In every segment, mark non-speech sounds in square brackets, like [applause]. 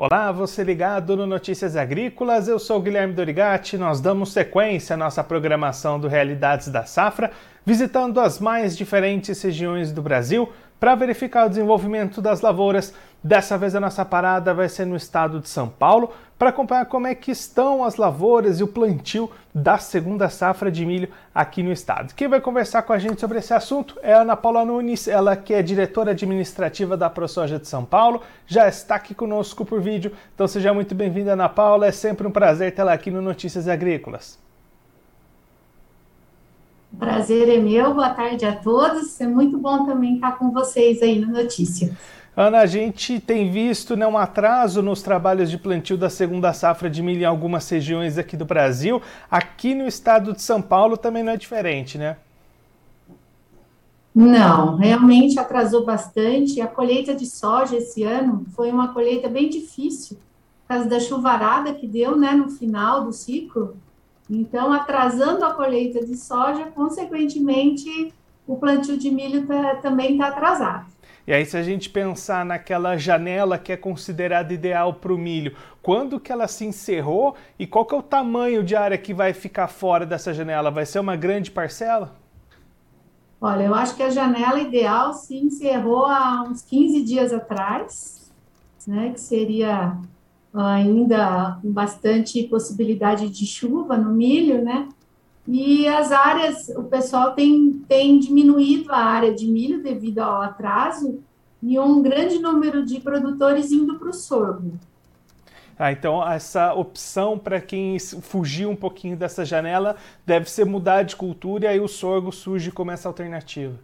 Olá, você ligado no Notícias Agrícolas, eu sou Guilherme Dorigati. Nós damos sequência à nossa programação do Realidades da Safra, visitando as mais diferentes regiões do Brasil para verificar o desenvolvimento das lavouras. Dessa vez a nossa parada vai ser no estado de São Paulo para acompanhar como é que estão as lavouras e o plantio da segunda safra de milho aqui no estado. Quem vai conversar com a gente sobre esse assunto é a Ana Paula Nunes, ela que é diretora administrativa da ProSoja de São Paulo, já está aqui conosco por vídeo. Então seja muito bem-vinda, Ana Paula. É sempre um prazer tê-la aqui no Notícias Agrícolas. Prazer é meu, boa tarde a todos. É muito bom também estar com vocês aí no Notícia. Ana, a gente tem visto né, um atraso nos trabalhos de plantio da segunda safra de milho em algumas regiões aqui do Brasil. Aqui no estado de São Paulo também não é diferente, né? Não, realmente atrasou bastante. A colheita de soja esse ano foi uma colheita bem difícil, por causa da chuvarada que deu né, no final do ciclo. Então, atrasando a colheita de soja, consequentemente, o plantio de milho tá, também está atrasado. E aí, se a gente pensar naquela janela que é considerada ideal para o milho, quando que ela se encerrou e qual que é o tamanho de área que vai ficar fora dessa janela? Vai ser uma grande parcela? Olha, eu acho que a janela ideal se encerrou há uns 15 dias atrás, né, que seria ainda com bastante possibilidade de chuva no milho, né? E as áreas, o pessoal tem, tem diminuído a área de milho devido ao atraso e um grande número de produtores indo para o sorgo. Ah, então, essa opção para quem fugiu um pouquinho dessa janela deve ser mudar de cultura e aí o sorgo surge como essa alternativa.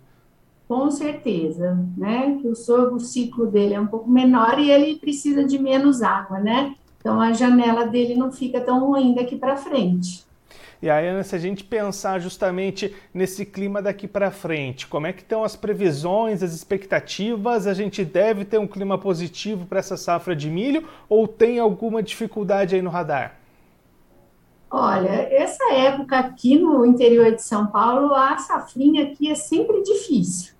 Com certeza, né? Que o sorgo, o ciclo dele é um pouco menor e ele precisa de menos água, né? Então a janela dele não fica tão ruim daqui para frente. E aí, se a gente pensar justamente nesse clima daqui para frente, como é que estão as previsões, as expectativas? A gente deve ter um clima positivo para essa safra de milho ou tem alguma dificuldade aí no radar? Olha, essa época aqui no interior de São Paulo, a safrinha aqui é sempre difícil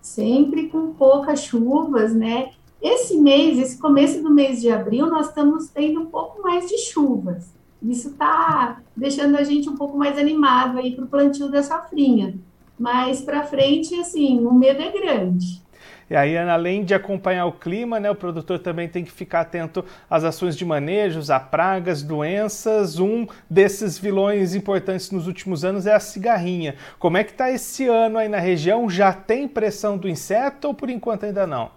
sempre com poucas chuvas, né? Esse mês, esse começo do mês de abril, nós estamos tendo um pouco mais de chuvas. Isso está deixando a gente um pouco mais animado aí para o plantio da safrinha. Mas para frente, assim, o medo é grande. E aí, além de acompanhar o clima, né, o produtor também tem que ficar atento às ações de manejos, a pragas, doenças. Um desses vilões importantes nos últimos anos é a cigarrinha. Como é que está esse ano aí na região? Já tem pressão do inseto ou por enquanto ainda não?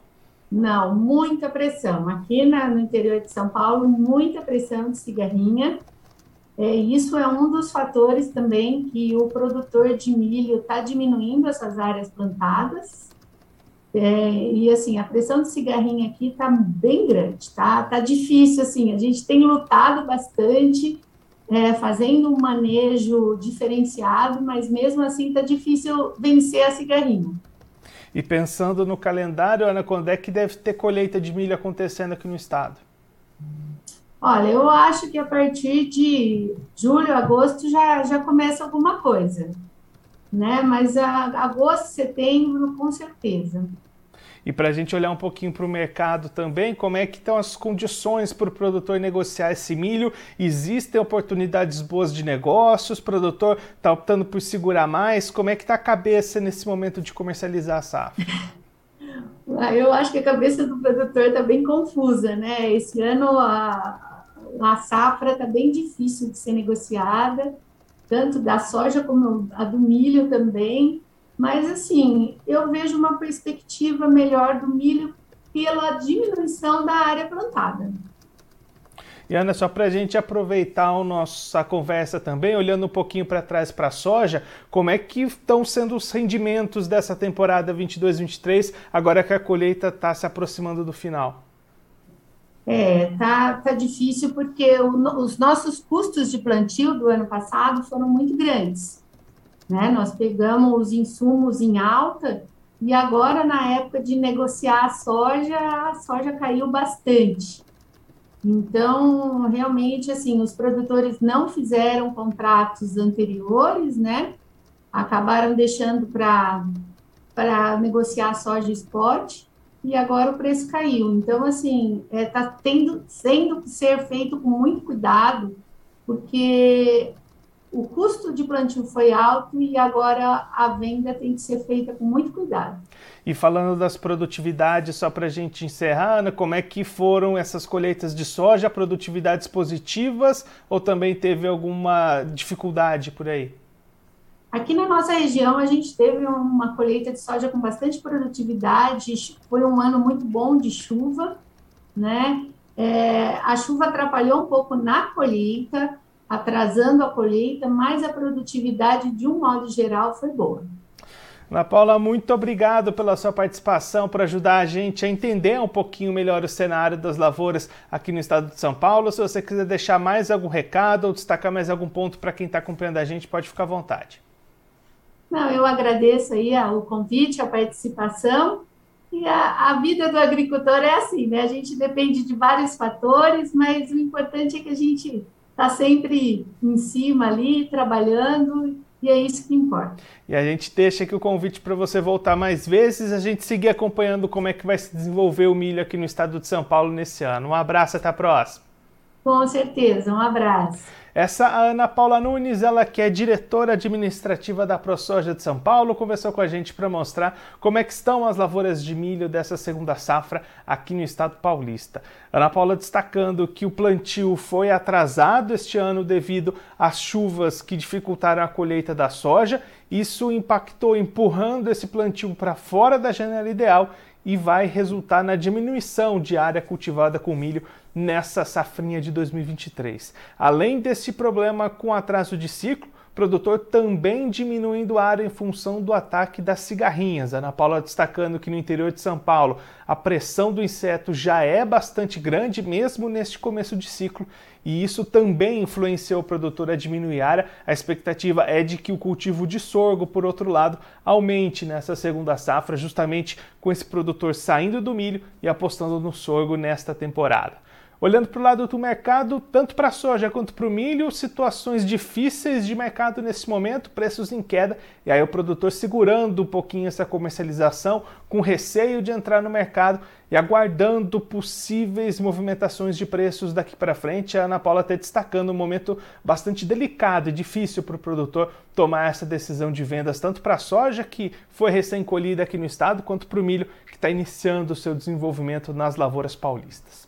Não, muita pressão. Aqui na, no interior de São Paulo, muita pressão de cigarrinha. É, isso é um dos fatores também que o produtor de milho está diminuindo essas áreas plantadas é, e assim, a pressão de cigarrinho aqui está bem grande, tá? Tá difícil, assim, a gente tem lutado bastante, é, fazendo um manejo diferenciado, mas mesmo assim está difícil vencer a cigarrinho. E pensando no calendário, Ana, quando é que deve ter colheita de milho acontecendo aqui no estado? Olha, eu acho que a partir de julho, agosto já, já começa alguma coisa, né? Mas a, agosto, setembro, com certeza. E para a gente olhar um pouquinho para o mercado também, como é que estão as condições para o produtor negociar esse milho? Existem oportunidades boas de negócios? O produtor está optando por segurar mais? Como é que está a cabeça nesse momento de comercializar a safra? [laughs] Eu acho que a cabeça do produtor está bem confusa, né? Esse ano a, a safra está bem difícil de ser negociada, tanto da soja como a do milho também. Mas, assim, eu vejo uma perspectiva melhor do milho pela diminuição da área plantada. E Ana, só para a gente aproveitar a nossa conversa também, olhando um pouquinho para trás para a soja, como é que estão sendo os rendimentos dessa temporada 22-23, agora que a colheita está se aproximando do final? É, tá, tá difícil porque o, os nossos custos de plantio do ano passado foram muito grandes. Né? Nós pegamos os insumos em alta e agora, na época de negociar a soja, a soja caiu bastante. Então, realmente, assim, os produtores não fizeram contratos anteriores, né? Acabaram deixando para negociar soja spot. E agora o preço caiu. Então, assim, está é, tá tendo, sendo que ser feito com muito cuidado, porque o custo de plantio foi alto e agora a venda tem que ser feita com muito cuidado. E falando das produtividades, só para a gente encerrar, Ana, como é que foram essas colheitas de soja? Produtividades positivas ou também teve alguma dificuldade por aí? Aqui na nossa região, a gente teve uma colheita de soja com bastante produtividade, foi um ano muito bom de chuva, né? É, a chuva atrapalhou um pouco na colheita, atrasando a colheita, mas a produtividade, de um modo geral, foi boa. Ana Paula, muito obrigado pela sua participação, por ajudar a gente a entender um pouquinho melhor o cenário das lavouras aqui no estado de São Paulo. Se você quiser deixar mais algum recado ou destacar mais algum ponto para quem está acompanhando a gente, pode ficar à vontade. Não, eu agradeço aí o convite, a participação. E a, a, vida do agricultor é assim, né? A gente depende de vários fatores, mas o importante é que a gente está sempre em cima ali, trabalhando, e é isso que importa. E a gente deixa aqui o convite para você voltar mais vezes, a gente seguir acompanhando como é que vai se desenvolver o milho aqui no estado de São Paulo nesse ano. Um abraço, até a próxima. Com certeza, um abraço. Essa Ana Paula Nunes, ela que é diretora administrativa da ProSoja de São Paulo, conversou com a gente para mostrar como é que estão as lavouras de milho dessa segunda safra aqui no estado paulista. Ana Paula destacando que o plantio foi atrasado este ano devido às chuvas que dificultaram a colheita da soja. Isso impactou empurrando esse plantio para fora da janela ideal e vai resultar na diminuição de área cultivada com milho nessa safrinha de 2023. Além desse problema com atraso de ciclo, produtor também diminuindo a área em função do ataque das cigarrinhas. Ana Paula destacando que no interior de São Paulo a pressão do inseto já é bastante grande, mesmo neste começo de ciclo, e isso também influenciou o produtor a diminuir a área. A expectativa é de que o cultivo de sorgo, por outro lado, aumente nessa segunda safra, justamente com esse produtor saindo do milho e apostando no sorgo nesta temporada. Olhando para o lado do mercado, tanto para a soja quanto para o milho, situações difíceis de mercado nesse momento, preços em queda, e aí o produtor segurando um pouquinho essa comercialização, com receio de entrar no mercado e aguardando possíveis movimentações de preços daqui para frente. A Ana Paula está destacando um momento bastante delicado e difícil para o produtor tomar essa decisão de vendas, tanto para a soja, que foi recém-colhida aqui no estado, quanto para o milho, que está iniciando o seu desenvolvimento nas lavouras paulistas.